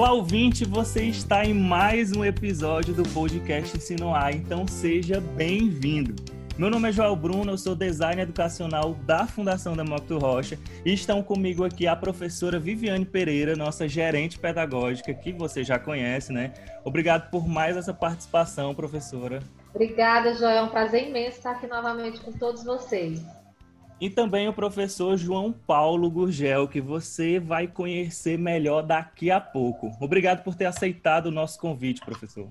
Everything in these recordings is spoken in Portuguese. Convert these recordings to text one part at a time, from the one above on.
Olá, ouvinte, você está em mais um episódio do podcast Ensino A, então seja bem-vindo. Meu nome é Joel Bruno, eu sou designer educacional da Fundação Demócrito Rocha e estão comigo aqui a professora Viviane Pereira, nossa gerente pedagógica, que você já conhece, né? Obrigado por mais essa participação, professora. Obrigada, Joel. É um prazer imenso estar aqui novamente com todos vocês e também o professor João Paulo Gurgel, que você vai conhecer melhor daqui a pouco. Obrigado por ter aceitado o nosso convite, professor.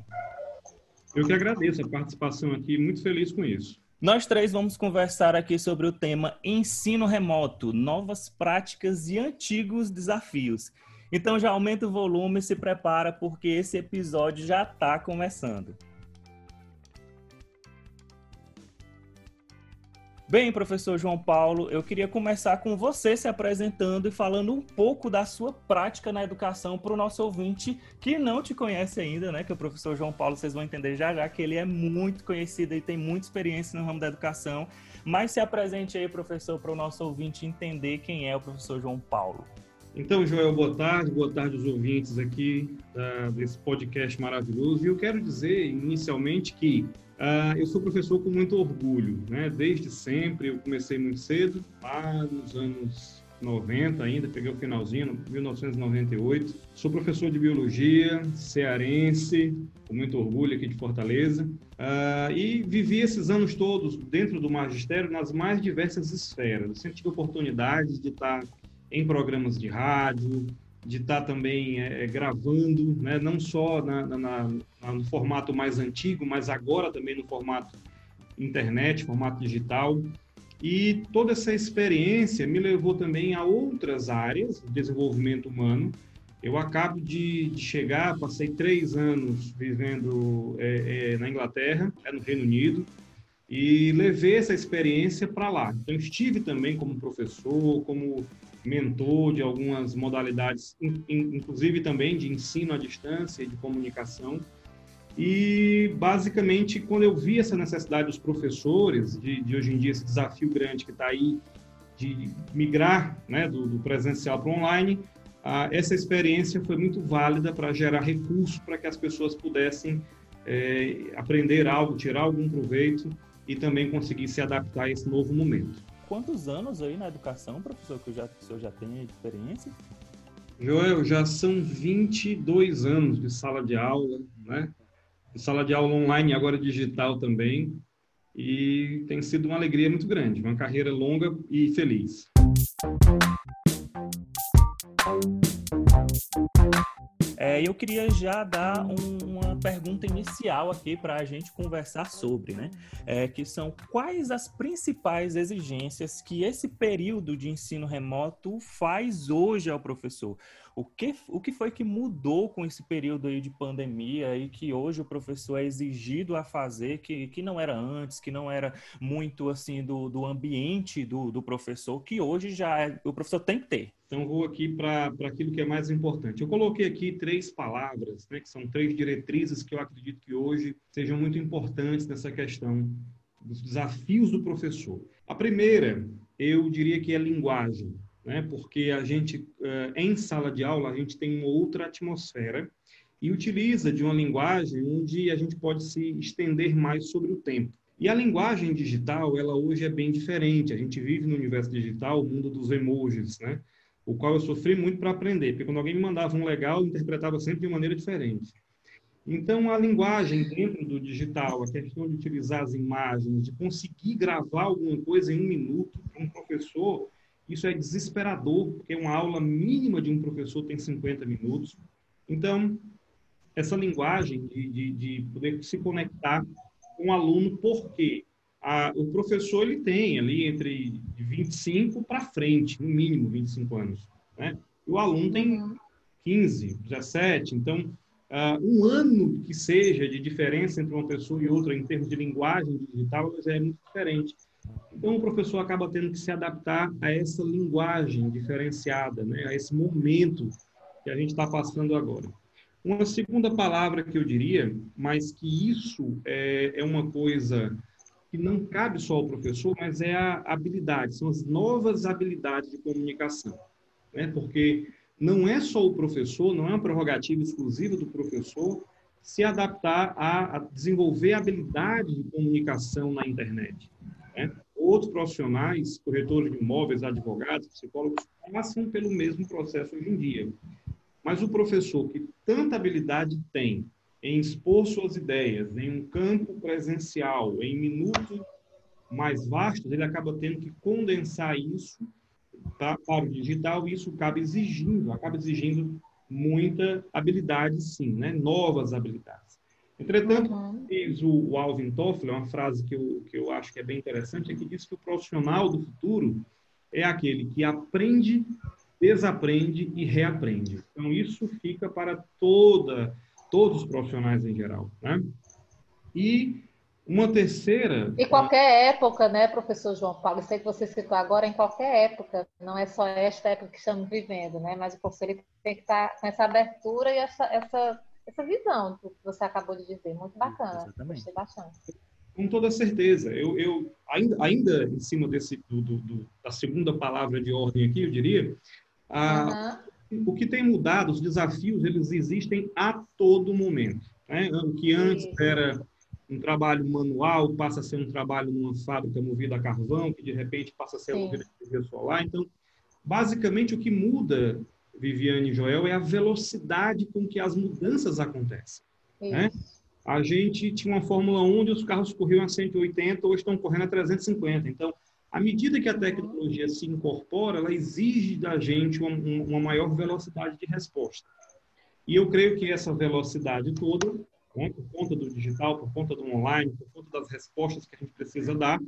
Eu que agradeço a participação aqui, muito feliz com isso. Nós três vamos conversar aqui sobre o tema ensino remoto, novas práticas e antigos desafios. Então já aumenta o volume e se prepara porque esse episódio já está começando. Bem, professor João Paulo, eu queria começar com você se apresentando e falando um pouco da sua prática na educação para o nosso ouvinte que não te conhece ainda, né? Que o professor João Paulo, vocês vão entender já já que ele é muito conhecido e tem muita experiência no ramo da educação. Mas se apresente aí, professor, para o nosso ouvinte entender quem é o professor João Paulo. Então, Joel, boa tarde, boa tarde aos ouvintes aqui uh, desse podcast maravilhoso. E eu quero dizer, inicialmente, que Uh, eu sou professor com muito orgulho, né? Desde sempre, eu comecei muito cedo, lá nos anos 90 ainda, peguei o finalzinho, 1998. Sou professor de biologia, cearense, com muito orgulho aqui de Fortaleza. Uh, e vivi esses anos todos dentro do magistério nas mais diversas esferas. Eu sempre tive oportunidades de estar em programas de rádio, de estar também é, é, gravando, né? não só na, na, na, no formato mais antigo, mas agora também no formato internet, formato digital. E toda essa experiência me levou também a outras áreas de desenvolvimento humano. Eu acabo de, de chegar, passei três anos vivendo é, é, na Inglaterra, é no Reino Unido, e levei essa experiência para lá. Então, estive também como professor, como mentor de algumas modalidades, inclusive também de ensino à distância e de comunicação. E, basicamente, quando eu vi essa necessidade dos professores, de, de hoje em dia, esse desafio grande que está aí, de migrar né, do, do presencial para o online, ah, essa experiência foi muito válida para gerar recursos para que as pessoas pudessem é, aprender algo, tirar algum proveito e também conseguir se adaptar a esse novo momento quantos anos aí na educação, professor, que, o senhor já tem experiência? Joel, já são 22 anos de sala de aula, né? De sala de aula online, agora digital também. E tem sido uma alegria muito grande, uma carreira longa e feliz. É, eu queria já dar um, uma pergunta inicial aqui para a gente conversar sobre, né? É, que são quais as principais exigências que esse período de ensino remoto faz hoje ao professor? O que, o que foi que mudou com esse período aí de pandemia e que hoje o professor é exigido a fazer que, que não era antes, que não era muito assim do, do ambiente do, do professor, que hoje já é, o professor tem que ter? Então, vou aqui para aquilo que é mais importante. Eu coloquei aqui três palavras, né, que são três diretrizes que eu acredito que hoje sejam muito importantes nessa questão dos desafios do professor. A primeira, eu diria que é linguagem né? porque a gente, eh, em sala de aula, a gente tem uma outra atmosfera e utiliza de uma linguagem onde a gente pode se estender mais sobre o tempo. E a linguagem digital, ela hoje é bem diferente. A gente vive no universo digital, o mundo dos emojis, né? O qual eu sofri muito para aprender, porque quando alguém me mandava um legal, eu interpretava sempre de maneira diferente. Então, a linguagem dentro do digital, a questão de utilizar as imagens, de conseguir gravar alguma coisa em um minuto, para um professor, isso é desesperador, porque uma aula mínima de um professor tem 50 minutos. Então, essa linguagem de, de, de poder se conectar com o aluno, porque a, o professor ele tem ali entre 25 para frente, no mínimo 25 anos. Né? E o aluno tem 15, 17. Então, uh, um ano que seja de diferença entre uma pessoa e outra em termos de linguagem digital é muito diferente. Então, o professor acaba tendo que se adaptar a essa linguagem diferenciada, né? a esse momento que a gente está passando agora. Uma segunda palavra que eu diria, mas que isso é, é uma coisa que não cabe só ao professor, mas é a habilidade, são as novas habilidades de comunicação. Né? Porque não é só o professor, não é uma prerrogativa exclusiva do professor se adaptar a, a desenvolver habilidades de comunicação na internet. Né? Outros profissionais, corretores de imóveis, advogados, psicólogos, passam pelo mesmo processo hoje em dia. Mas o professor que tanta habilidade tem em expor suas ideias em um campo presencial, em minutos mais vastos, ele acaba tendo que condensar isso para o digital e isso acaba exigindo, acaba exigindo muita habilidade, sim, né? novas habilidades. Entretanto, uhum. diz o, o Alvin Toffler, uma frase que eu, que eu acho que é bem interessante, é que diz que o profissional do futuro é aquele que aprende, desaprende e reaprende. Então, isso fica para toda, todos os profissionais em geral. Né? E uma terceira. E qualquer época, né, professor João Paulo? Sei que você citou agora, em qualquer época, não é só esta época que estamos vivendo, né? Mas o professor ele tem que estar com essa abertura e essa, essa, essa visão do que você acabou de dizer. Muito bacana. Exatamente. Gostei bastante. Com toda certeza. Eu, eu ainda, ainda em cima desse, do, do, do, da segunda palavra de ordem aqui, eu diria, a, uhum. O que tem mudado, os desafios, eles existem a todo momento. Né? O que antes Sim. era um trabalho manual passa a ser um trabalho numa fábrica movida a carvão, que de repente passa a ser movida a energia solar. Então, basicamente, o que muda, Viviane e Joel, é a velocidade com que as mudanças acontecem. Né? A gente tinha uma Fórmula 1 onde os carros corriam a 180, hoje estão correndo a 350. Então, à medida que a tecnologia se incorpora, ela exige da gente uma, uma maior velocidade de resposta. E eu creio que essa velocidade toda né, por conta do digital, por conta do online, por conta das respostas que a gente precisa dar,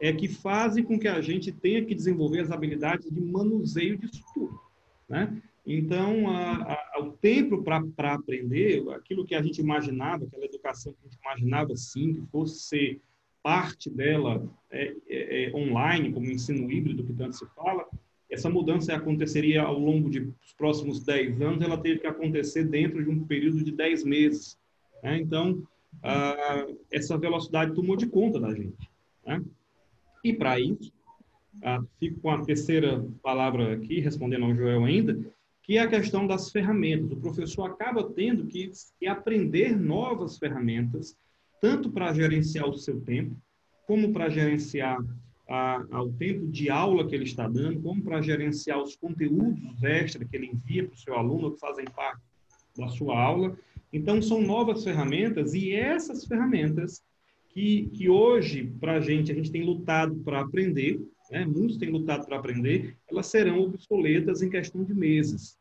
é que fazem com que a gente tenha que desenvolver as habilidades de manuseio disso tudo. Né? Então, a, a, o tempo para aprender, aquilo que a gente imaginava, aquela educação que a gente imaginava, sim, que fosse ser parte dela é, é, é, online, como ensino híbrido, que tanto se fala, essa mudança aconteceria ao longo dos próximos 10 anos, ela teve que acontecer dentro de um período de 10 meses. Né? Então, ah, essa velocidade tomou de conta da gente. Né? E para isso, ah, fico com a terceira palavra aqui, respondendo ao Joel ainda, que é a questão das ferramentas. O professor acaba tendo que, que aprender novas ferramentas, tanto para gerenciar o seu tempo, como para gerenciar a, tempo de aula que ele está dando, como para gerenciar os conteúdos extra que ele envia para o seu aluno, que fazem parte da sua aula, então, são novas ferramentas e essas ferramentas que, que hoje, para a gente, a gente tem lutado para aprender, né? muitos têm lutado para aprender, elas serão obsoletas em questão de meses.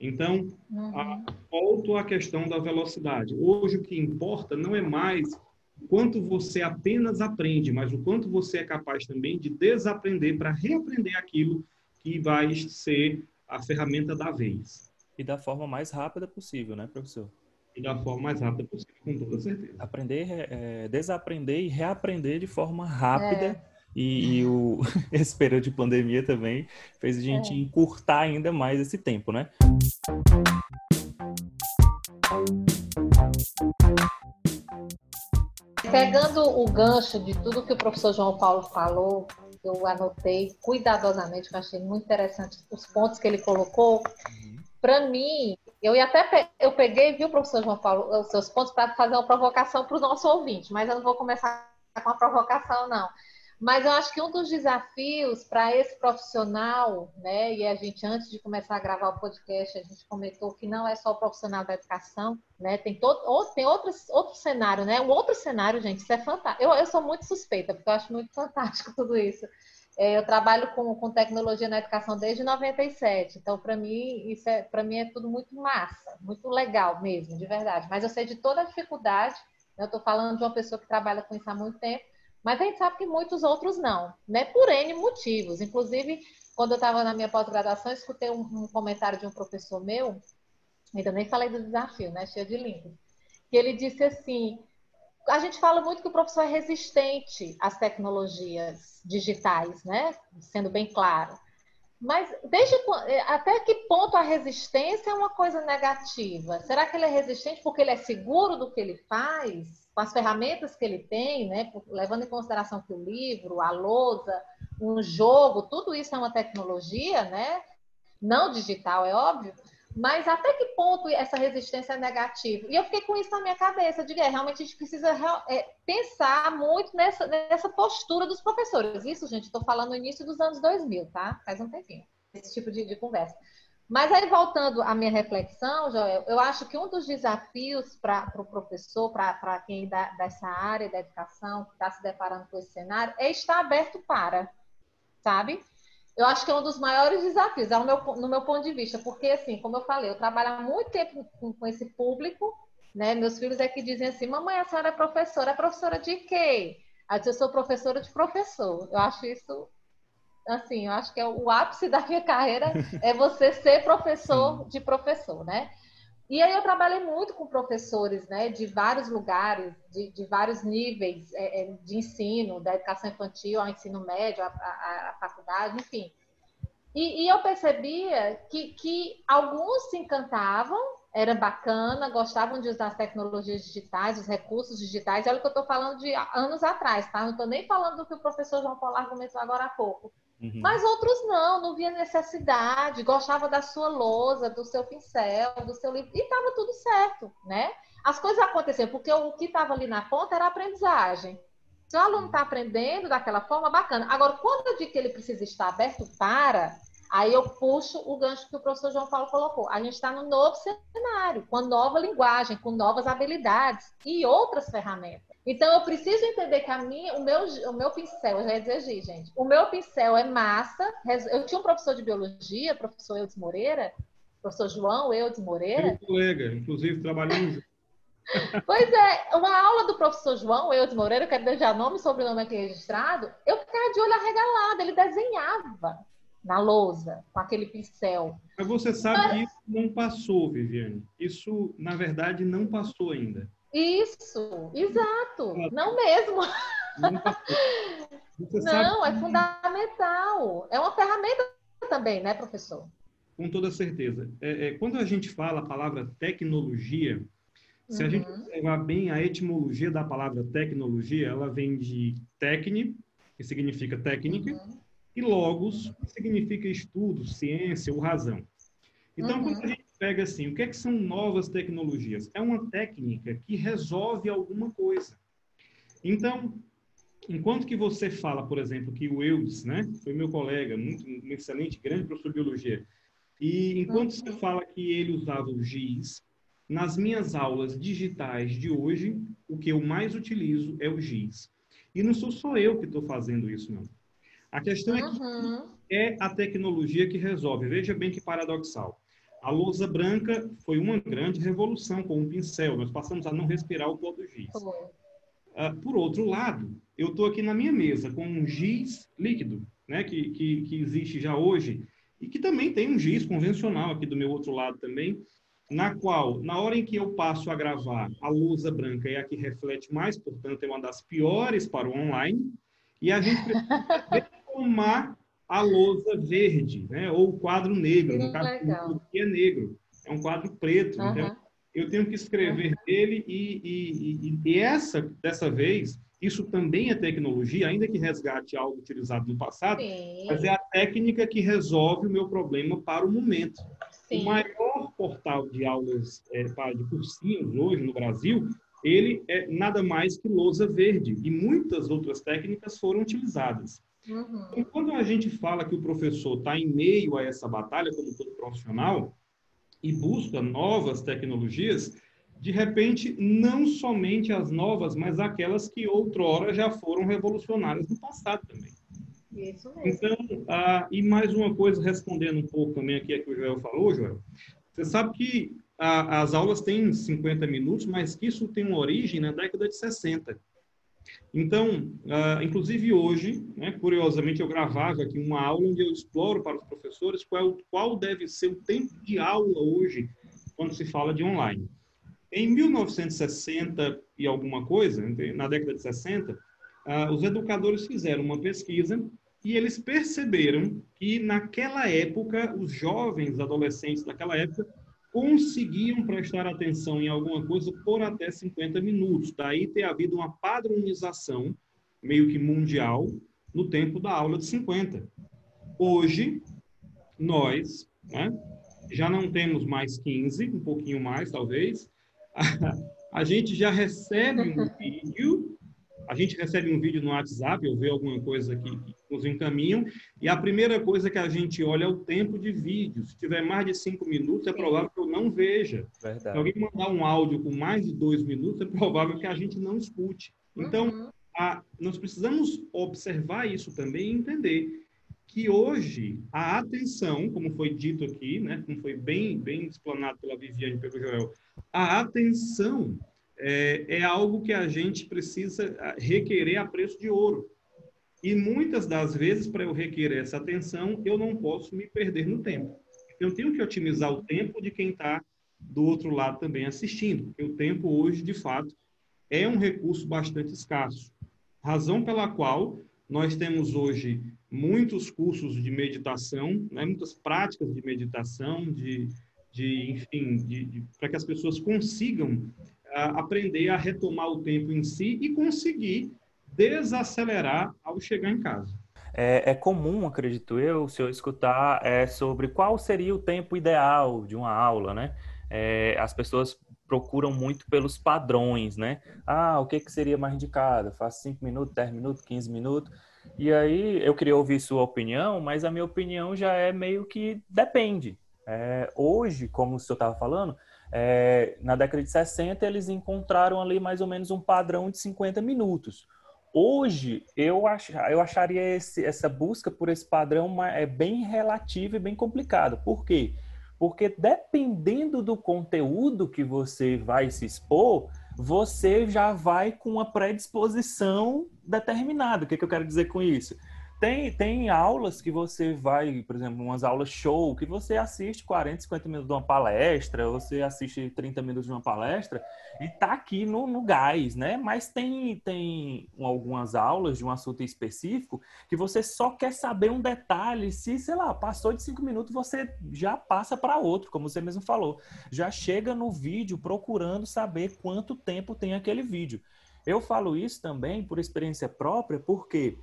Então, uhum. a, volto à questão da velocidade. Hoje, o que importa não é mais o quanto você apenas aprende, mas o quanto você é capaz também de desaprender para reaprender aquilo que vai ser a ferramenta da vez. E da forma mais rápida possível, né, professor? e da forma mais rápida possível, com toda certeza. Aprender, é, desaprender e reaprender de forma rápida. É. E, e, o, esse período de pandemia também fez a gente é. encurtar ainda mais esse tempo, né? Pegando o gancho de tudo que o professor João Paulo falou, eu anotei cuidadosamente, eu achei muito interessante os pontos que ele colocou. Uhum. Para mim, eu ia até eu peguei, viu, professor João Paulo, os seus pontos para fazer uma provocação para o nosso ouvinte, mas eu não vou começar com a provocação, não. Mas eu acho que um dos desafios para esse profissional, né, e a gente, antes de começar a gravar o podcast, a gente comentou que não é só o profissional da educação, né, tem, todo, tem outros, outro cenário, né, um outro cenário, gente, isso é fantástico. Eu, eu sou muito suspeita, porque eu acho muito fantástico tudo isso. É, eu trabalho com, com tecnologia na educação desde 97, então para mim isso é para mim é tudo muito massa, muito legal mesmo, de verdade. Mas eu sei de toda a dificuldade. Eu estou falando de uma pessoa que trabalha com isso há muito tempo, mas a gente sabe que muitos outros não, né? Por N motivos. Inclusive, quando eu estava na minha pós-graduação, escutei um, um, comentário de um professor meu, ainda nem falei do desafio, né? Cheio de links, que ele disse assim: a gente fala muito que o professor é resistente às tecnologias digitais, né? Sendo bem claro. Mas desde é, até que ponto a resistência é uma coisa negativa? Será que ele é resistente porque ele é seguro do que ele faz, com as ferramentas que ele tem, né? Levando em consideração que o livro, a lousa, um jogo, tudo isso é uma tecnologia, né? não digital, é óbvio, mas até que ponto essa resistência é negativa? E eu fiquei com isso na minha cabeça, de é, realmente a gente precisa é, pensar muito nessa, nessa postura dos professores. Isso, gente, estou falando no início dos anos 2000, tá? Faz um tempinho, esse tipo de, de conversa. Mas aí, voltando à minha reflexão, Joel, eu acho que um dos desafios para o pro professor, para quem da, dessa área da educação, que está se deparando com esse cenário, é estar aberto para, sabe? Eu acho que é um dos maiores desafios, é o meu, no meu ponto de vista, porque, assim, como eu falei, eu trabalho há muito tempo com, com esse público, né? Meus filhos é que dizem assim, mamãe, a senhora é professora, é professora de quê? Aí eu sou professora de professor. Eu acho isso assim, eu acho que é o ápice da minha carreira é você ser professor de professor, né? E aí eu trabalhei muito com professores, né, de vários lugares, de, de vários níveis é, é de ensino, da educação infantil ao ensino médio, à, faculdade, enfim. E, e, eu percebia que, que alguns se encantavam, era bacana, gostavam de usar as tecnologias digitais, os recursos digitais. Olha o que eu estou falando de anos atrás, tá? Não estou nem falando do que o professor João Paulo argumentou agora há pouco. Uhum. Mas outros não, não via necessidade, gostava da sua lousa, do seu pincel, do seu livro, e estava tudo certo, né? As coisas aconteciam, porque o que estava ali na ponta era a aprendizagem. Se o aluno está aprendendo daquela forma, bacana. Agora, quando eu digo que ele precisa estar aberto para, aí eu puxo o gancho que o professor João Paulo colocou. A gente está no novo cenário, com nova linguagem, com novas habilidades e outras ferramentas. Então, eu preciso entender que a minha, o, meu, o meu pincel, eu já ia dizer, gente, o meu pincel é massa. Eu tinha um professor de biologia, professor Eudes Moreira, professor João Eudes Moreira. Meu colega, inclusive, trabalhamos juntos. Pois é, uma aula do professor João Eudes Moreira, eu quero deixar nome e sobrenome aqui registrado, eu ficava de olho arregalado, ele desenhava na lousa, com aquele pincel. Mas você sabe Mas... que isso não passou, Viviane. Isso, na verdade, não passou ainda. Isso, exato. Não mesmo. Não, é fundamental. É uma ferramenta também, né, professor? Com toda certeza. É, é, quando a gente fala a palavra tecnologia, se uhum. a gente uhum. observar bem a etimologia da palavra tecnologia, ela vem de tecne, que significa técnica, uhum. e logos, que significa estudo, ciência ou razão. Então, uhum. quando a gente pega assim, o que, é que são novas tecnologias? É uma técnica que resolve alguma coisa. Então, enquanto que você fala, por exemplo, que o Eudes, né, foi meu colega, muito, um excelente, grande professor de biologia, e enquanto você fala que ele usava o GIS, nas minhas aulas digitais de hoje, o que eu mais utilizo é o GIS. E não sou só eu que estou fazendo isso, não. A questão é que é a tecnologia que resolve. Veja bem que paradoxal. A lousa branca foi uma grande revolução com um pincel. Nós passamos a não respirar o pó do giz. Uh, por outro lado, eu estou aqui na minha mesa com um giz líquido, né, que, que, que existe já hoje, e que também tem um giz convencional aqui do meu outro lado também, na qual, na hora em que eu passo a gravar, a lousa branca é a que reflete mais, portanto, é uma das piores para o online, e a gente precisa retomar a lousa verde, né? ou o quadro negro, no caso que é negro, é um quadro preto. Uhum. Então, eu tenho que escrever dele e, e, e, e, essa, dessa vez, isso também é tecnologia, ainda que resgate algo utilizado no passado, Sim. mas é a técnica que resolve o meu problema para o momento. Sim. O maior portal de aulas é, de cursinhos hoje no Brasil, ele é nada mais que lousa verde, e muitas outras técnicas foram utilizadas. Uhum. Então, quando a gente fala que o professor está em meio a essa batalha, como todo profissional, e busca novas tecnologias, de repente, não somente as novas, mas aquelas que outrora já foram revolucionárias no passado também. Isso mesmo. Então, ah, e mais uma coisa, respondendo um pouco também aqui a que o Joel falou, Joel, você sabe que as aulas têm 50 minutos, mas que isso tem uma origem na década de 60. Então, uh, inclusive hoje, né, curiosamente, eu gravava aqui uma aula onde eu exploro para os professores qual, qual deve ser o tempo de aula hoje quando se fala de online. Em 1960 e alguma coisa, na década de 60, uh, ah, os educadores fizeram uma pesquisa e eles perceberam que naquela época, os jovens adolescentes daquela época conseguiam prestar atenção em alguma coisa por até 50 minutos. Daí ter havido uma padronização meio que mundial no tempo da aula de 50. Hoje, nós, né? já não temos mais 15, um pouquinho mais, talvez. A gente já recebe um vídeo, a gente recebe um vídeo no WhatsApp, eu vejo alguma coisa que, que nos encaminham, e a primeira coisa que a gente olha é o tempo de vídeo. Se tiver mais de cinco minutos, é provável que eu não veja. Verdade. Se alguém mandar um áudio com mais de dois minutos, é provável que a gente não escute. Então, uhum. a, nós precisamos observar isso também e entender que hoje a atenção, como foi dito aqui, né, como foi bem, bem explanado pela Viviane e pelo Joel, a atenção é, é algo que a gente precisa requerer a preço de ouro. E muitas das vezes, para eu requerer essa atenção, eu não posso me perder no tempo. Eu tenho que otimizar o tempo de quem está do outro lado também assistindo, o tempo hoje, de fato, é um recurso bastante escasso. Razão pela qual nós temos hoje muitos cursos de meditação, né, muitas práticas de meditação, de, de enfim, para que as pessoas consigam aprender a retomar o tempo em si e conseguir desacelerar ao chegar em casa. É, é, comum, acredito eu, se eu escutar é, sobre qual seria o tempo ideal de uma aula, né? É, as pessoas procuram muito pelos padrões, né? Ah, o que, que seria mais indicado? Faço 5 minutos, 10 minutos, 15 minutos. E aí eu queria ouvir sua opinião, mas a minha opinião já é meio que depende. É, hoje, como o senhor estava falando, é, na década de 60 eles encontraram ali mais ou menos um padrão de 50 minutos. Hoje, eu, ach, eu acharia esse, essa busca por esse padrão é bem relativa e bem complicada. Por quê? Porque dependendo do conteúdo que você vai se expor, você já vai com uma predisposição determinada. O que, que eu quero dizer com isso? Tem, tem aulas que você vai, por exemplo, umas aulas show, que você assiste 40, 50 minutos de uma palestra, você assiste 30 minutos de uma palestra e tá aqui no, no gás, né? Mas tem, tem algumas aulas de um assunto específico que você só quer saber um detalhe. Se, sei lá, passou de 5 minutos, você já passa para outro, como você mesmo falou. Já chega no vídeo procurando saber quanto tempo tem aquele vídeo. Eu falo isso também por experiência própria, porque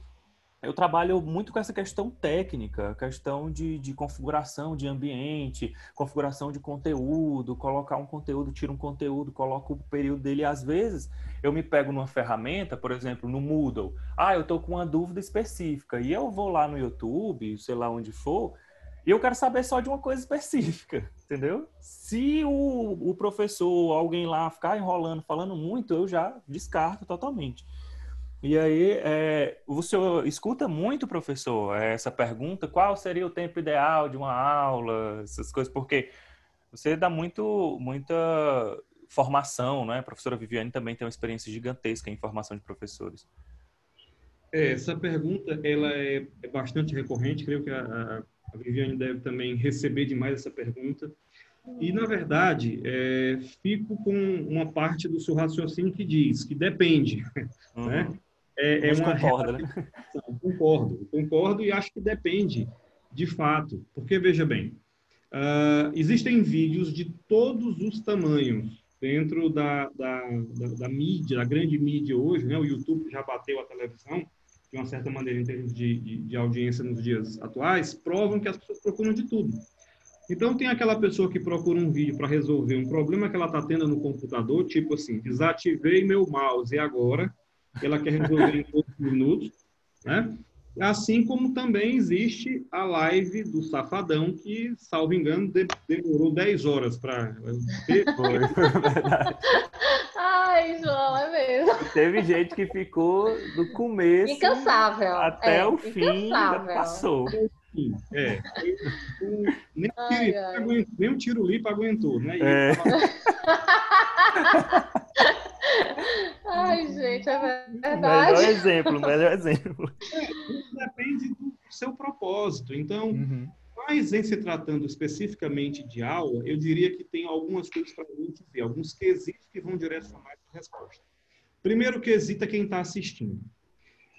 eu trabalho muito com essa questão técnica, questão de, de, configuração de ambiente, configuração de conteúdo, colocar um conteúdo, tira um conteúdo, coloca o período dele. Às vezes, eu me pego numa ferramenta, por exemplo, no Moodle. Ah, eu estou com uma dúvida específica. E eu vou lá no YouTube, sei lá onde for, e eu quero saber só de uma coisa específica, entendeu? Se o, o professor, alguém lá ficar enrolando, falando muito, eu já descarto totalmente. E aí, é, o senhor escuta muito, professor, essa pergunta: qual seria o tempo ideal de uma aula, essas coisas, porque você dá muito, muita formação, não é? A professora Viviane também tem uma experiência gigantesca em formação de professores. É, essa pergunta ela é, é, bastante recorrente, creio que a, a, Viviane deve também receber demais essa pergunta. E, na verdade, é, fico com uma parte do seu raciocínio que diz que depende. Uhum. Né? É, é uma concorda, né? Concordo, concordo e acho que depende de fato, porque veja bem, uh, existem vídeos de todos os tamanhos dentro da, da, da, da, mídia, da grande mídia hoje, né? O YouTube já bateu a televisão de uma certa maneira em termos de, de, de audiência nos dias atuais, provam que as pessoas procuram de tudo. Então, tem aquela pessoa que procura um vídeo para resolver um problema que ela está tendo no computador, tipo assim, desativei meu mouse e agora ela quer resolver em poucos minutos, né? Assim como também existe a live do Safadão, que, salvo engano, demorou 10 horas para. Ai, João, é mesmo. Teve gente que ficou do começo Incansável. até é, o fim, passou. É. Nem, ai, ai. nem o tiro lipa aguentou, né? É. Ai, gente, é verdade. Melhor exemplo, melhor exemplo. É, depende do seu propósito. Então, uhum. mas em se tratando especificamente de aula, eu diria que tem algumas coisas para a gente ver, alguns quesitos que vão direcionar a resposta. Primeiro quesito é quem está assistindo.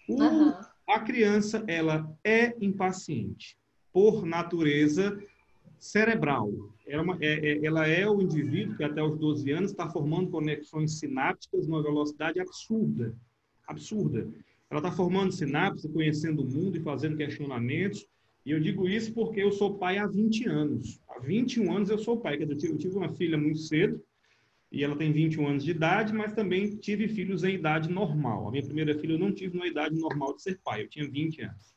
O, uhum. A criança, ela é impaciente. Por natureza, cerebral. É uma, é, é, ela é o indivíduo que até os 12 anos está formando conexões sinápticas numa velocidade absurda. Absurda. Ela está formando sinapses, conhecendo o mundo e fazendo questionamentos. E eu digo isso porque eu sou pai há 20 anos. Há 21 anos eu sou pai. Quer dizer, eu tive uma filha muito cedo, e ela tem 21 anos de idade, mas também tive filhos em idade normal. A minha primeira filha eu não tive uma idade normal de ser pai, eu tinha 20 anos.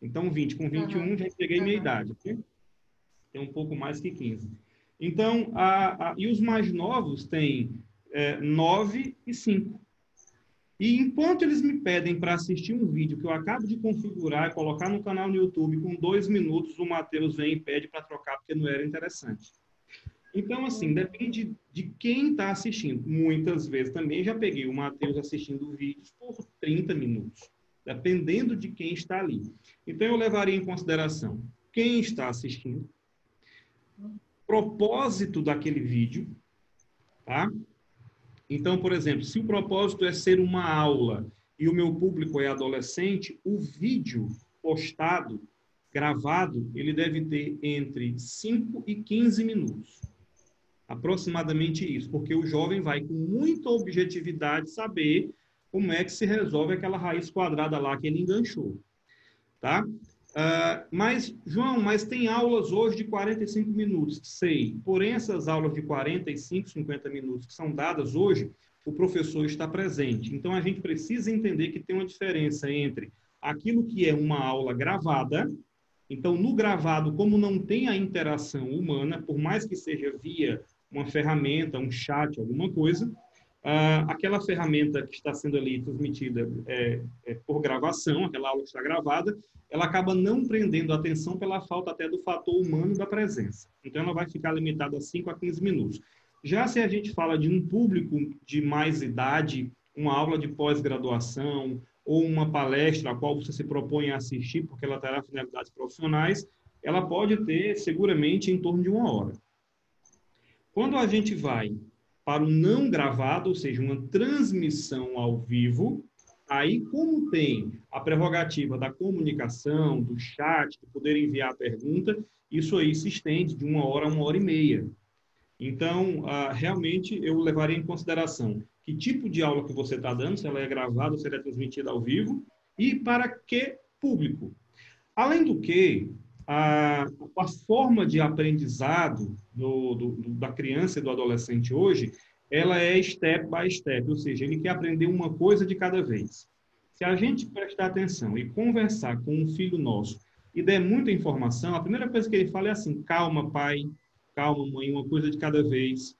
Então, 20 com 21 uhum. já peguei uhum. minha idade. Né? Tem um pouco mais que 15. Então, a, a, e os mais novos têm é, 9 e 5. E enquanto eles me pedem para assistir um vídeo que eu acabo de configurar e colocar no canal no YouTube com dois minutos, o Matheus vem e pede para trocar porque não era interessante. Então, assim, depende de quem está assistindo. Muitas vezes também já peguei o Matheus assistindo vídeos por 30 minutos, dependendo de quem está ali. Então, eu levaria em consideração quem está assistindo, propósito daquele vídeo, tá? Então, por exemplo, se o propósito é ser uma aula e o meu público é adolescente, o vídeo postado, gravado, ele deve ter entre 5 e 15 minutos. Aproximadamente isso, porque o jovem vai com muita objetividade saber como é que se resolve aquela raiz quadrada lá que ele enganchou. Tá? Uh, mas, João, mas tem aulas hoje de 45 minutos, sei. Porém, essas aulas de 45, 50 minutos que são dadas hoje, o professor está presente. Então, a gente precisa entender que tem uma diferença entre aquilo que é uma aula gravada. Então, no gravado, como não tem a interação humana, por mais que seja via uma ferramenta, um chat, alguma coisa, uh, aquela ferramenta que está sendo ali transmitida é, é por gravação, aquela aula que está gravada, ela acaba não prendendo atenção pela falta até do fator humano da presença. Então, ela vai ficar limitada a 5 a 15 minutos. Já se a gente fala de um público de mais idade, uma aula de pós-graduação ou uma palestra a qual você se propõe a assistir, porque ela terá finalidades profissionais, ela pode ter seguramente em torno de uma hora. Quando a gente vai para o não gravado, ou seja, uma transmissão ao vivo, aí como tem a prerrogativa da comunicação, do chat, de poder enviar a pergunta, isso aí se estende de uma hora a uma hora e meia. Então, ah, realmente, eu levaria em consideração que tipo de aula que você está dando, se ela é gravada, se ela é transmitida ao vivo, e para que público. Além do que, a, a forma de aprendizado do, do, da criança e do adolescente hoje, ela é step by step, ou seja, ele quer aprender uma coisa de cada vez. Se a gente prestar atenção e conversar com um filho nosso e der muita informação, a primeira coisa que ele fala é assim: calma, pai, calma, mãe, uma coisa de cada vez.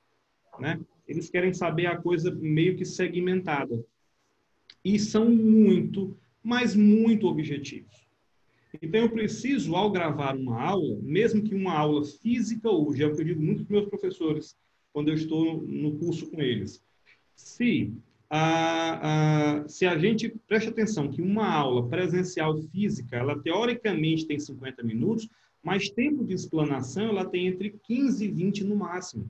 Né? Eles querem saber a coisa meio que segmentada. E são muito, mas muito objetivos. Então, eu preciso, ao gravar uma aula, mesmo que uma aula física hoje, é o que eu digo muito para meus professores, quando eu estou no curso com eles. Se a, a, se a gente presta atenção que uma aula presencial física, ela teoricamente tem 50 minutos, mas tempo de explanação ela tem entre 15 e 20 no máximo.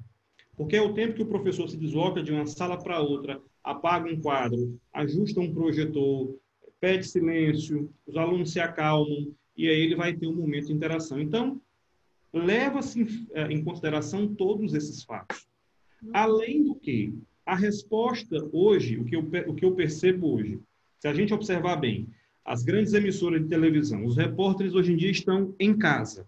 Porque é o tempo que o professor se desloca de uma sala para outra, apaga um quadro, ajusta um projetor, pede silêncio, os alunos se acalmam e aí ele vai ter um momento de interação. Então, leva-se eh, em consideração todos esses fatos. Além do que, a resposta hoje, o que, eu, o que eu percebo hoje, se a gente observar bem, as grandes emissoras de televisão, os repórteres hoje em dia estão em casa.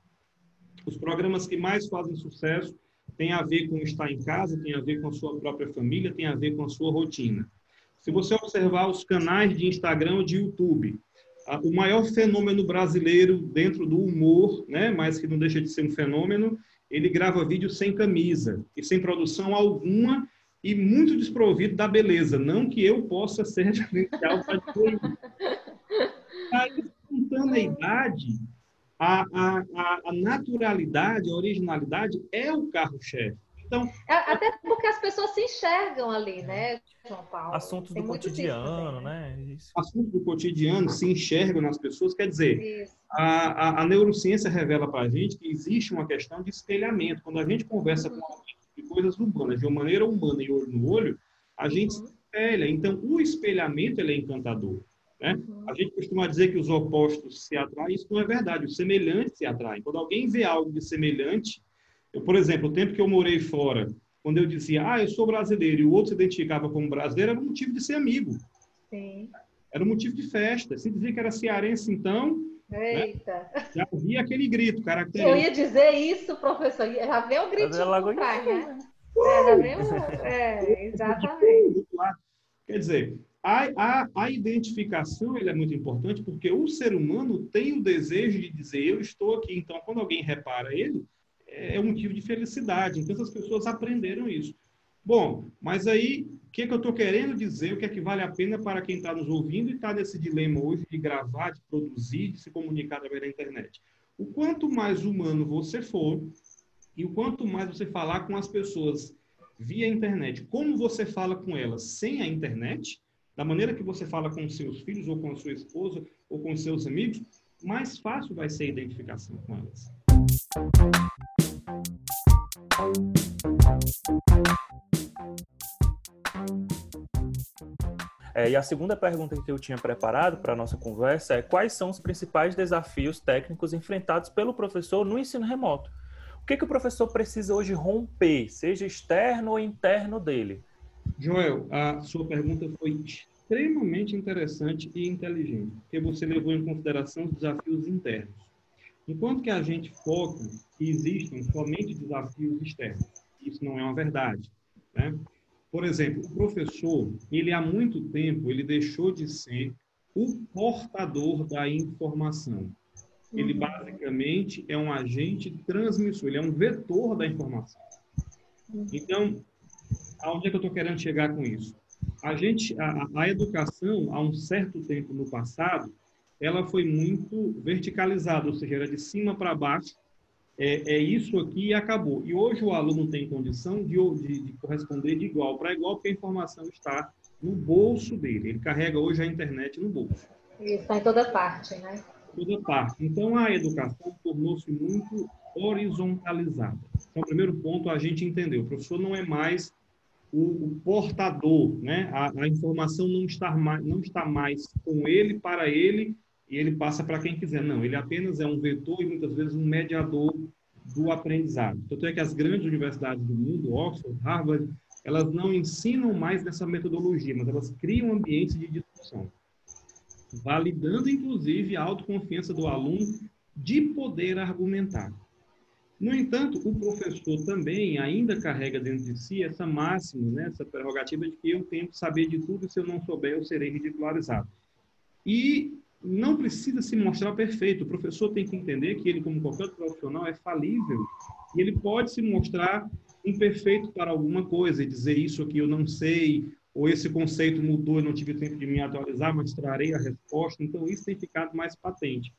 Os programas que mais fazem sucesso têm a ver com estar em casa, têm a ver com a sua própria família, têm a ver com a sua rotina. Se você observar os canais de Instagram ou de YouTube, o maior fenômeno brasileiro dentro do humor, né, mas que não deixa de ser um fenômeno, ele grava vídeo sem camisa e sem produção alguma e muito desprovido da beleza. Não que eu possa ser referencial para a idade, a, a, a naturalidade, a originalidade é o carro-chefe. Então, é, Até porque as pessoas se enxergam ali, né, João Paulo? Assuntos Tem do cotidiano, né? Isso. Assuntos do cotidiano se enxergam nas pessoas. Quer dizer, a, a, a, neurociência revela para a gente que existe uma questão de espelhamento. Quando a gente conversa uhum. com alguém de coisas humanas, de uma maneira humana e olho no olho, a gente uhum. se espelha. Então, o espelhamento ele é encantador. Né? Uhum. A gente costuma dizer que os opostos se atraem, isso não é verdade. Os semelhantes se atraem. Quando alguém vê algo de semelhante, eu, por exemplo, o tempo que eu morei fora, quando eu dizia, ah, eu sou brasileiro, e o outro se identificava como brasileiro, era um motivo de ser amigo. Sim. Era um motivo de festa. Se dizia que era cearense, então, Né? Eita. Né? Já havia aquele grito característico. Eu ia dizer isso, professor. Já veio o grito do pai, né? É, já veio... É, exatamente. Quer dizer, a, a, a identificação é muito importante porque o ser humano tem o desejo de dizer eu estou aqui. Então, quando alguém repara ele, é um motivo de felicidade. Então, as pessoas aprenderam isso. Bom, mas aí, o que, é que eu estou querendo dizer? O que é que vale a pena para quem está nos ouvindo e está nesse dilema hoje de gravar, de produzir, de se comunicar através da internet? O quanto mais humano você for e o quanto mais você falar com as pessoas via internet, como você fala com elas sem a internet, da maneira que você fala com seus filhos ou com a sua esposa ou com seus amigos, mais fácil vai ser a identificação com elas. É, e a segunda pergunta que eu tinha preparado para a nossa conversa é quais são os principais desafios técnicos enfrentados pelo professor no ensino remoto? O que, que o professor precisa hoje romper, seja externo ou interno dele? Joel, a sua pergunta foi extremamente interessante e inteligente, porque você levou em consideração os desafios internos. Enquanto que a gente foca que existem somente desafios externos, isso não é uma verdade. Né? Por exemplo, o professor, ele há muito tempo, ele deixou de ser o portador da informação. Ele uhum. basicamente é um agente transmissor, ele é um vetor da informação. Uhum. Então, aonde é que eu estou querendo chegar com isso? A gente, a, a educação, há um certo tempo no passado, ela foi muito verticalizada, ou seja, era de cima para baixo, é, é, isso aqui e acabou. E hoje o aluno tem condição de, de, de corresponder de igual para igual, porque a informação está no bolso dele. Ele carrega hoje a internet no bolso. Está em toda parte, né? Toda parte. Então a educação tornou-se muito horizontalizada. Então, o primeiro ponto a gente entendeu: o professor não é mais o, o portador, né? A, a, informação não está, mais, não está mais com ele, para ele, e ele passa para quem quiser. Não, ele apenas é um vetor e muitas vezes um mediador do aprendizado. Tanto é que as grandes universidades do mundo, Oxford, Harvard, elas não ensinam mais nessa metodologia, mas elas criam ambientes de discussão, validando inclusive a autoconfiança do aluno de poder argumentar. No entanto, o professor também ainda carrega dentro de si essa máxima, né, essa prerrogativa de que eu tenho que saber de tudo se eu não souber, eu serei ridicularizado. E não precisa se mostrar perfeito. O professor tem que entender que ele, como qualquer profissional, é falível e ele pode se mostrar imperfeito para alguma coisa e dizer isso aqui eu não sei, ou esse conceito mudou e não tive tempo de me atualizar, mas trarei a resposta. Então, isso tem ficado mais patente.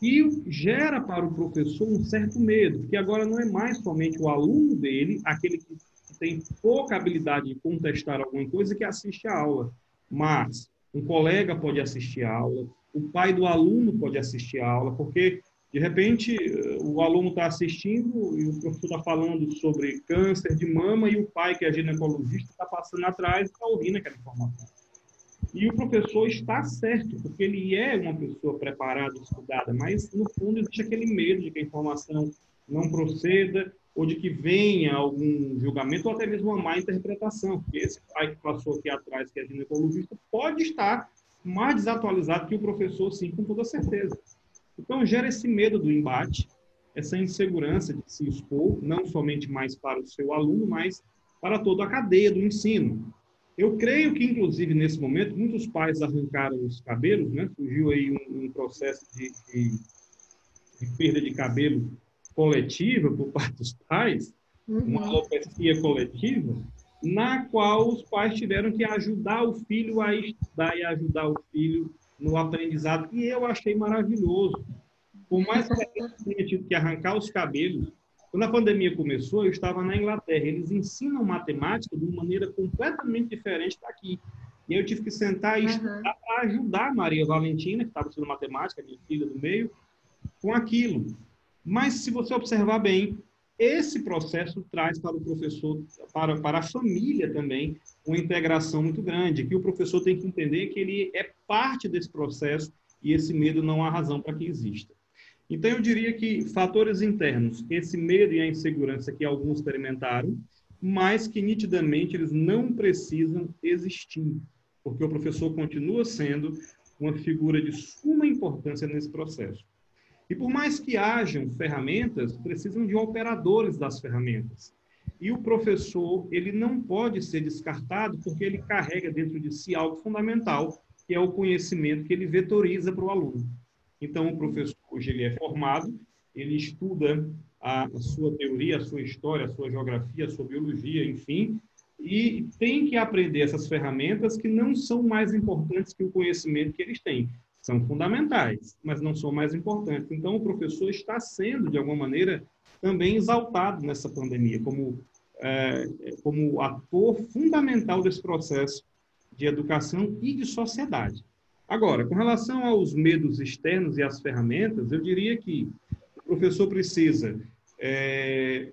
E gera para o professor um certo medo, porque agora não é mais somente o aluno dele, aquele que tem pouca habilidade de contestar alguma coisa, que assiste a aula, mas um colega pode assistir a aula, o pai do aluno pode assistir a aula, porque de repente o aluno está assistindo e o professor está falando sobre câncer de mama e o pai, que é ginecologista, está passando atrás e está ouvindo aquela informação. E o professor está certo, porque ele é uma pessoa preparada, estudada, mas no fundo existe aquele medo de que a informação não proceda ou de que venha algum julgamento ou até mesmo uma má interpretação. Porque esse pai que passou aqui atrás, que é ginecologista, pode estar mais desatualizado que o professor, sim, com toda certeza. Então, gera esse medo do embate, essa insegurança de se expor, não somente mais para o seu aluno, mas para toda a cadeia do ensino. Eu creio que, inclusive, nesse momento, muitos pais arrancaram os cabelos, né? Surgiu aí um, um processo de, de, de, perda de cabelo coletiva por parte dos pais, uhum. uma alopecia coletiva, na qual os pais tiveram que ajudar o filho a estudar e ajudar o filho no aprendizado. E eu achei maravilhoso. Por mais que eu tenha tido que arrancar os cabelos, quando a pandemia começou, eu estava na Inglaterra. Eles ensinam matemática de uma maneira completamente diferente daqui. E eu tive que sentar e estudar uhum. para ajudar a Maria Valentina, que estava estudando matemática, minha filha do meio, com aquilo. Mas, se você observar bem, esse processo traz para o professor, para, para a família também, uma integração muito grande, que o professor tem que entender que ele é parte desse processo e esse medo não há razão para que exista. Então, eu diria que fatores internos, esse medo e a insegurança que alguns experimentaram, mas que nitidamente eles não precisam existir, porque o professor continua sendo uma figura de suma importância nesse processo. E por mais que hajam ferramentas, precisam de operadores das ferramentas. E o professor, ele não pode ser descartado porque ele carrega dentro de si algo fundamental, que é o conhecimento que ele vetoriza para o aluno. Então, o professor, hoje ele é formado, ele estuda a, sua teoria, a sua história, a sua geografia, a sua biologia, enfim, e tem que aprender essas ferramentas que não são mais importantes que o conhecimento que eles têm. São fundamentais, mas não são mais importantes. Então, o professor está sendo, de alguma maneira, também exaltado nessa pandemia, como, é, como ator fundamental desse processo de educação e de sociedade. Agora, com relação aos medos externos e às ferramentas, eu diria que o professor precisa é,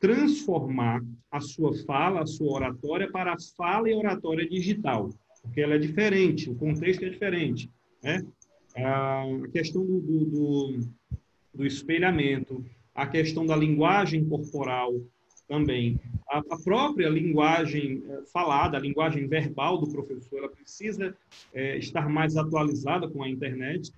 transformar a sua fala, a sua oratória para a fala e oratória digital, porque ela é diferente, o contexto é diferente. Né? A questão do, do, do, espelhamento, a questão da linguagem corporal também, a, a, própria linguagem eh, falada, a linguagem verbal do professor, ela precisa é, estar mais atualizada com a internet.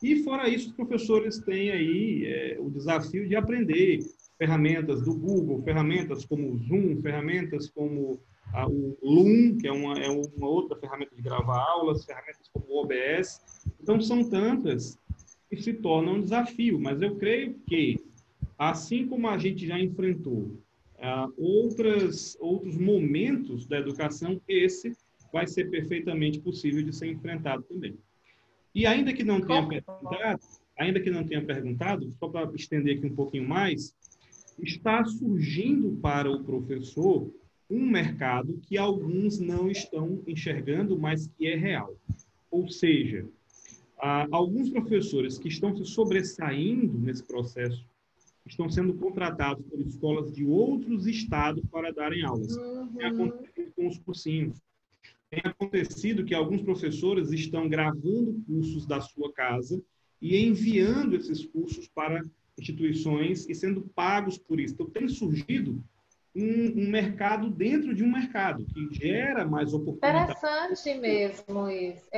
E fora isso, os professores têm aí é, o desafio de aprender ferramentas do Google, ferramentas como o Zoom, ferramentas como a, o Loom, que é uma, é uma outra ferramenta de gravar aulas, ferramentas como o OBS. Então, são tantas que se tornam um desafio, mas eu creio que, assim como a gente já enfrentou uh, outras, outros momentos da educação, esse vai ser perfeitamente possível de ser enfrentado também. E ainda que não tenha perguntado, ainda que não tenha perguntado, só para estender aqui um pouquinho mais, está surgindo para o professor um mercado que alguns não estão enxergando, mas que é real. Ou seja, alguns professores que estão se sobressaindo nesse processo estão sendo contratados por escolas de outros estados para darem aulas. Uhum. Tem acontecido com os cursinhos. Tem acontecido que alguns professores estão gravando cursos da sua casa e enviando esses cursos para instituições e sendo pagos por isso. Então, tem surgido um, um mercado dentro de um mercado que gera mais oportunidades. Interessante mesmo isso.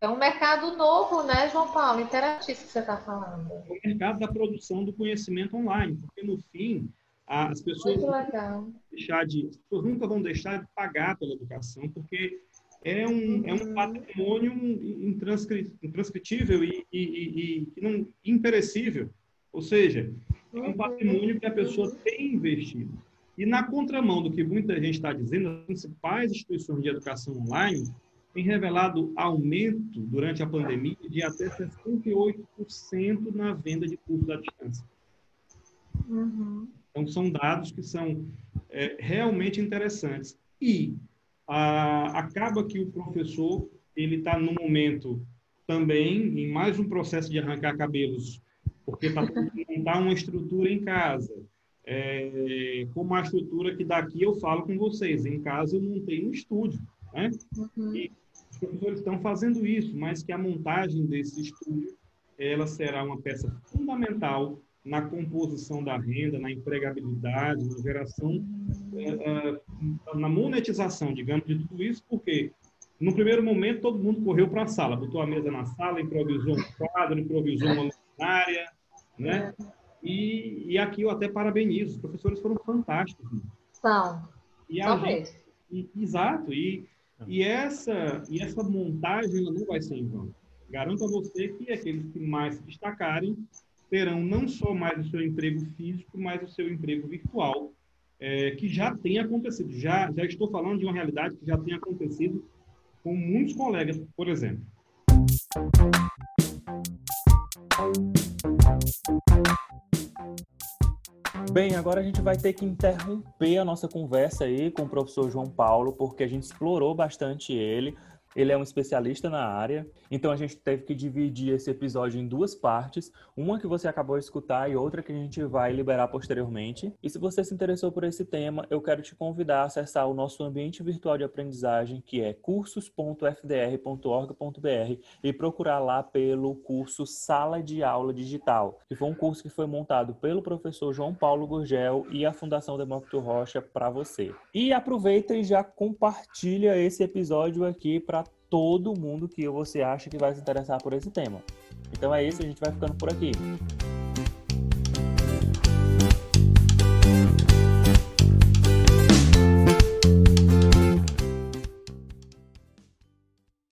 É um mercado novo, né, João Paulo? Interessantíssimo que você está falando. É o mercado da produção do conhecimento online, porque no fim as pessoas, deixar de, as pessoas nunca vão deixar de pagar pela educação, porque é um, é um uhum. patrimônio intranscritível e, e, e, e não, imperecível. Ou seja, é um patrimônio que a pessoa tem investido. E na contramão do que muita gente está dizendo, as principais instituições de educação online têm revelado aumento durante a pandemia de até 68% na venda de cursos à distância. Uhum. Então, são dados que são é, realmente interessantes. E a, acaba que o professor ele está no momento também em mais um processo de arrancar cabelos porque está montar uma estrutura em casa. É, como a estrutura que daqui eu falo com vocês. Em casa eu montei um estúdio, né? Uhum. E os professores estão fazendo isso, mas que a montagem desse estúdio ela será uma peça fundamental na composição da renda, na empregabilidade, na geração, é, é, na monetização, digamos, de tudo isso, porque no primeiro momento todo mundo correu para a sala, botou a mesa na sala, improvisou um quadro, improvisou uma luminária, né? E, e aqui eu até parabenizo, os professores foram fantásticos. São. E a gente, e, exato, e, e, essa, e essa montagem não vai ser em vão. Garanto a você que aqueles que mais se destacarem terão não só mais o seu emprego físico, mas o seu emprego virtual, é, que já tem acontecido. Já, já estou falando de uma realidade que já tem acontecido com muitos colegas, por exemplo. Bem, agora a gente vai ter que interromper a nossa conversa aí com o professor João Paulo, porque a gente explorou bastante ele. Ele é um especialista na área, então a gente teve que dividir esse episódio em duas partes, uma que você acabou de escutar e outra que a gente vai liberar posteriormente. E se você se interessou por esse tema, eu quero te convidar a acessar o nosso ambiente virtual de aprendizagem, que é cursos.fdr.org.br e procurar lá pelo curso Sala de Aula Digital, que foi um curso que foi montado pelo professor João Paulo Gurgel e a Fundação Demócrito Rocha para você. E aproveita e já compartilha esse episódio aqui para todo mundo que você acha que vai se interessar por esse tema. Então é isso, a gente vai ficando por aqui.